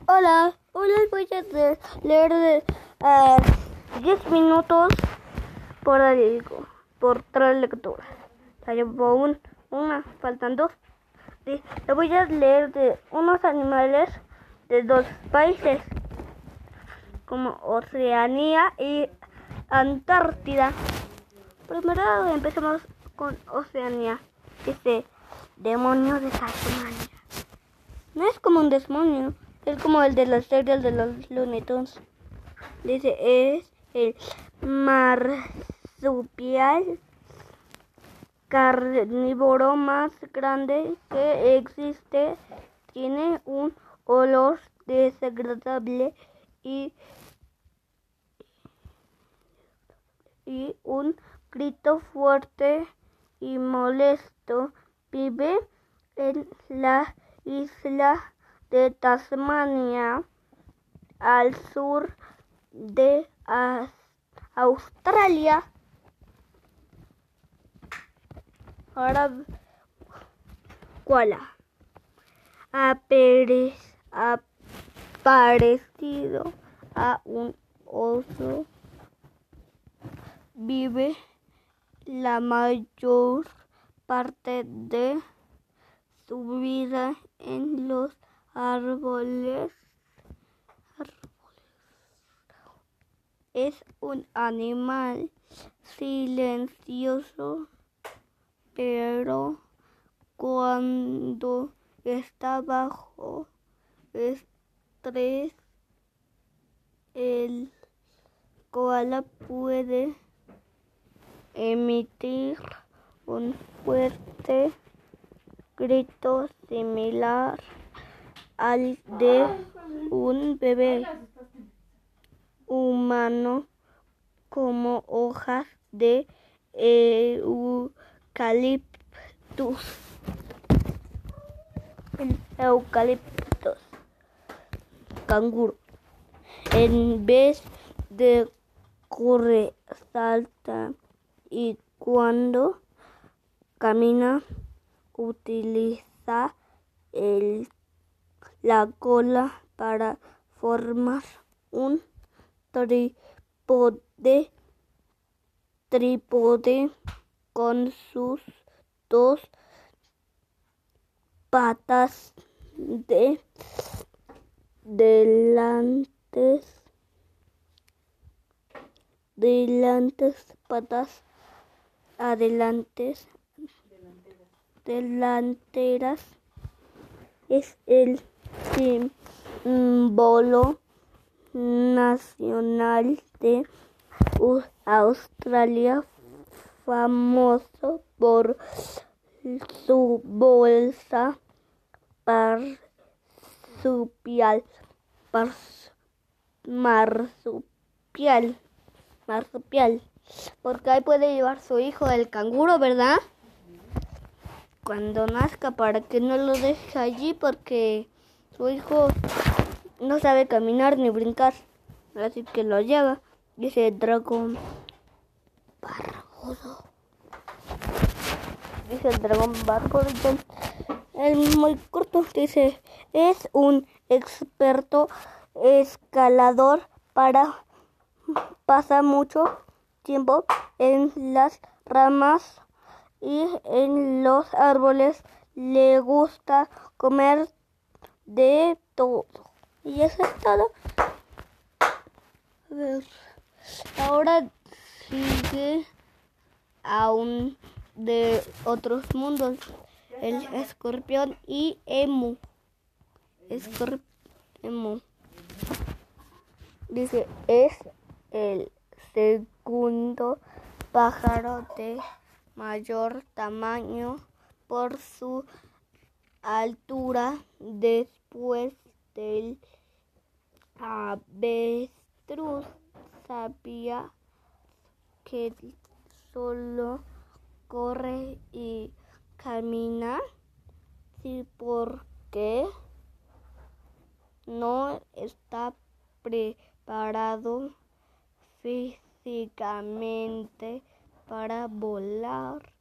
Hola, hoy les voy a leer de, eh, 10 minutos por, algo, por tres lecturas. Ya llevo un, una, faltan dos. Sí, le voy a leer de unos animales de dos países, como Oceanía y Antártida. Primero empecemos con Oceanía. Dice, demonio de Tasmania. No es como un demonio, es como el de las series de los Looney. Dice, es el marsupial carnívoro más grande que existe. Tiene un olor desagradable y, y un grito fuerte y molesto. Vive en la isla de Tasmania al sur de Australia. Ahora, koala. Apere- Aparecido a un oso. Vive la mayor parte de su vida en los árboles. Es un animal silencioso, pero cuando está bajo estrés, el koala puede emitir un fuerte grito similar al de un bebé humano como hojas de eucaliptus. El eucaliptus. Canguro. En vez de corre, salta y cuando camina utiliza el, la cola para formar un trípode, trípode con sus dos patas de delantes delantes patas adelantes delanteras. Es el símbolo nacional de Australia famoso por su bolsa marsupial Mars- marsupial marsupial porque ahí puede llevar su hijo el canguro verdad cuando nazca para que no lo deje allí porque su hijo no sabe caminar ni brincar así que lo lleva dice dragón barbudo. Dice el dragón barbudo. El muy corto dice es un experto escalador para pasa mucho tiempo en las ramas y en los árboles. Le gusta comer de todo. Y eso es todo. Ahora sigue aún de otros mundos. El escorpión y emu escorpión. Emu dice es el segundo pájaro de mayor tamaño por su altura después del avestruz. Sabía que solo corre y camina. Sí porque no está preparado físicamente para volar,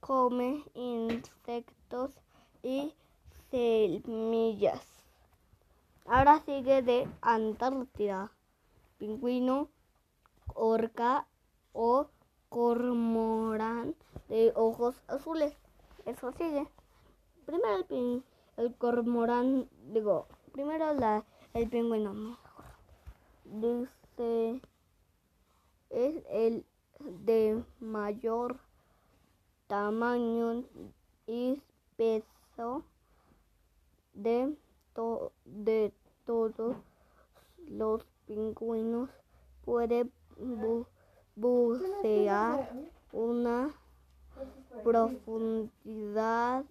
come insectos y semillas. Ahora sigue de Antártida. Pingüino, orca o cormorán de ojos azules. Eso sigue. Primero el, pin- el cormorán, digo, primero la, el pingüino mejor. Dice, es el de mayor tamaño y de, to- de todos los pingüinos. Puede bu- bucear una profundidad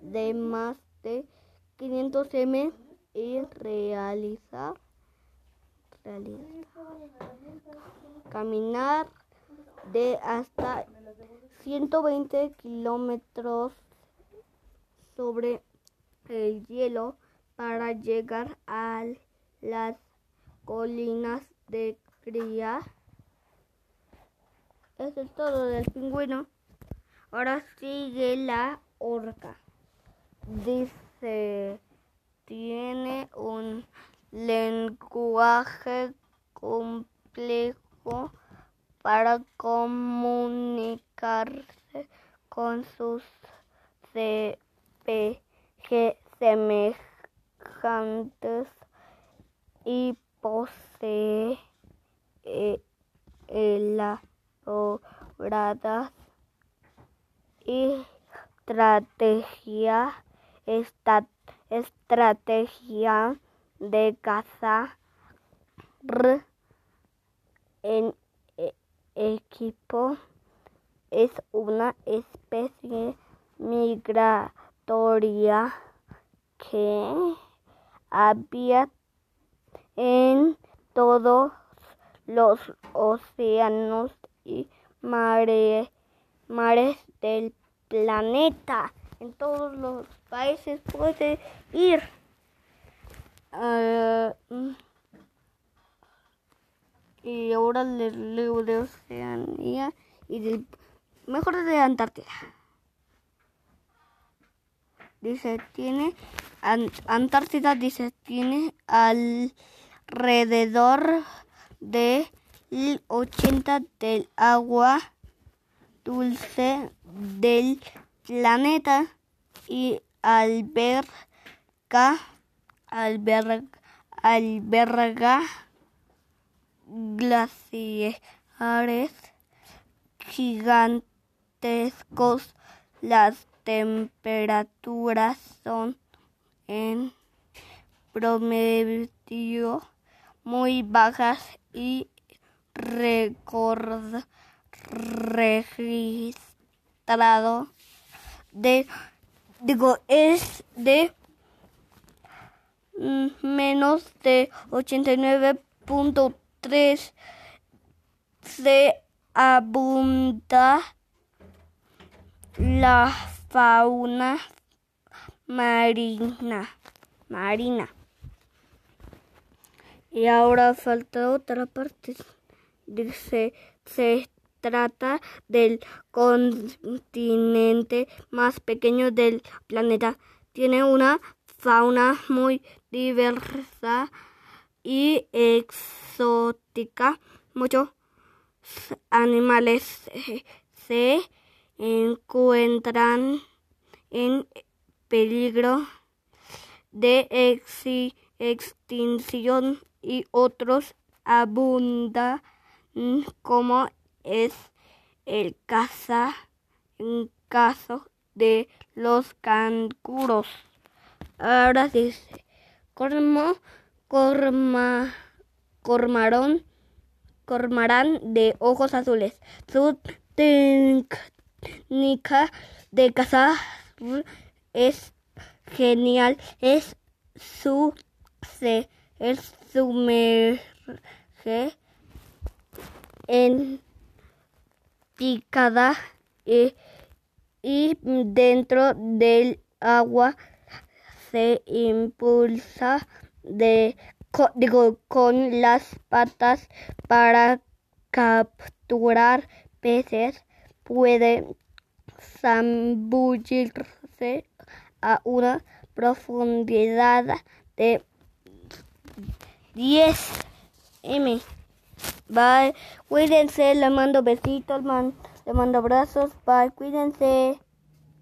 de más de 500 m y realizar, realizar caminar de hasta 120 kilómetros sobre el hielo para llegar a las colinas de cría. Eso es todo del pingüino. Ahora sigue la orca. Dice, tiene un lenguaje complejo para comunicarse con sus semejantes y posee eh, elaboradas estrategia, esta- estrategia de caza en e- equipo. Es una especie migratoria que había en todos los océanos y mare- mares del planeta. En todos los países puede ir. Mm. y ahora le leo de Oceanía y del mejor de Antártida. Dice, tiene An- Antártida dice, tiene alrededor de el 80 del agua dulce del planeta y alberga alberga, alberga glaciares gigantescos. Las temperaturas son en promedio muy bajas y record- registrado de digo es de menos de 89.3 se abunda la fauna marina marina. Y ahora falta otra parte. Dice se trata del continente más pequeño del planeta. Tiene una fauna muy diversa y exótica. Muchos animales se encuentran en peligro de extinción y otros abundan como es el caza en caso de los canguros. Ahora dice, cormo, corma, cormarón, cormarán de ojos azules. Técnica de cazar es genial. Es su se es sumerge en picada y, dentro del agua se impulsa de digo, con las patas para capturar peces puede zambullirse a una profundidad de 10 M. Bye. Cuídense, les mando besitos, les mando abrazos. Bye. Cuídense.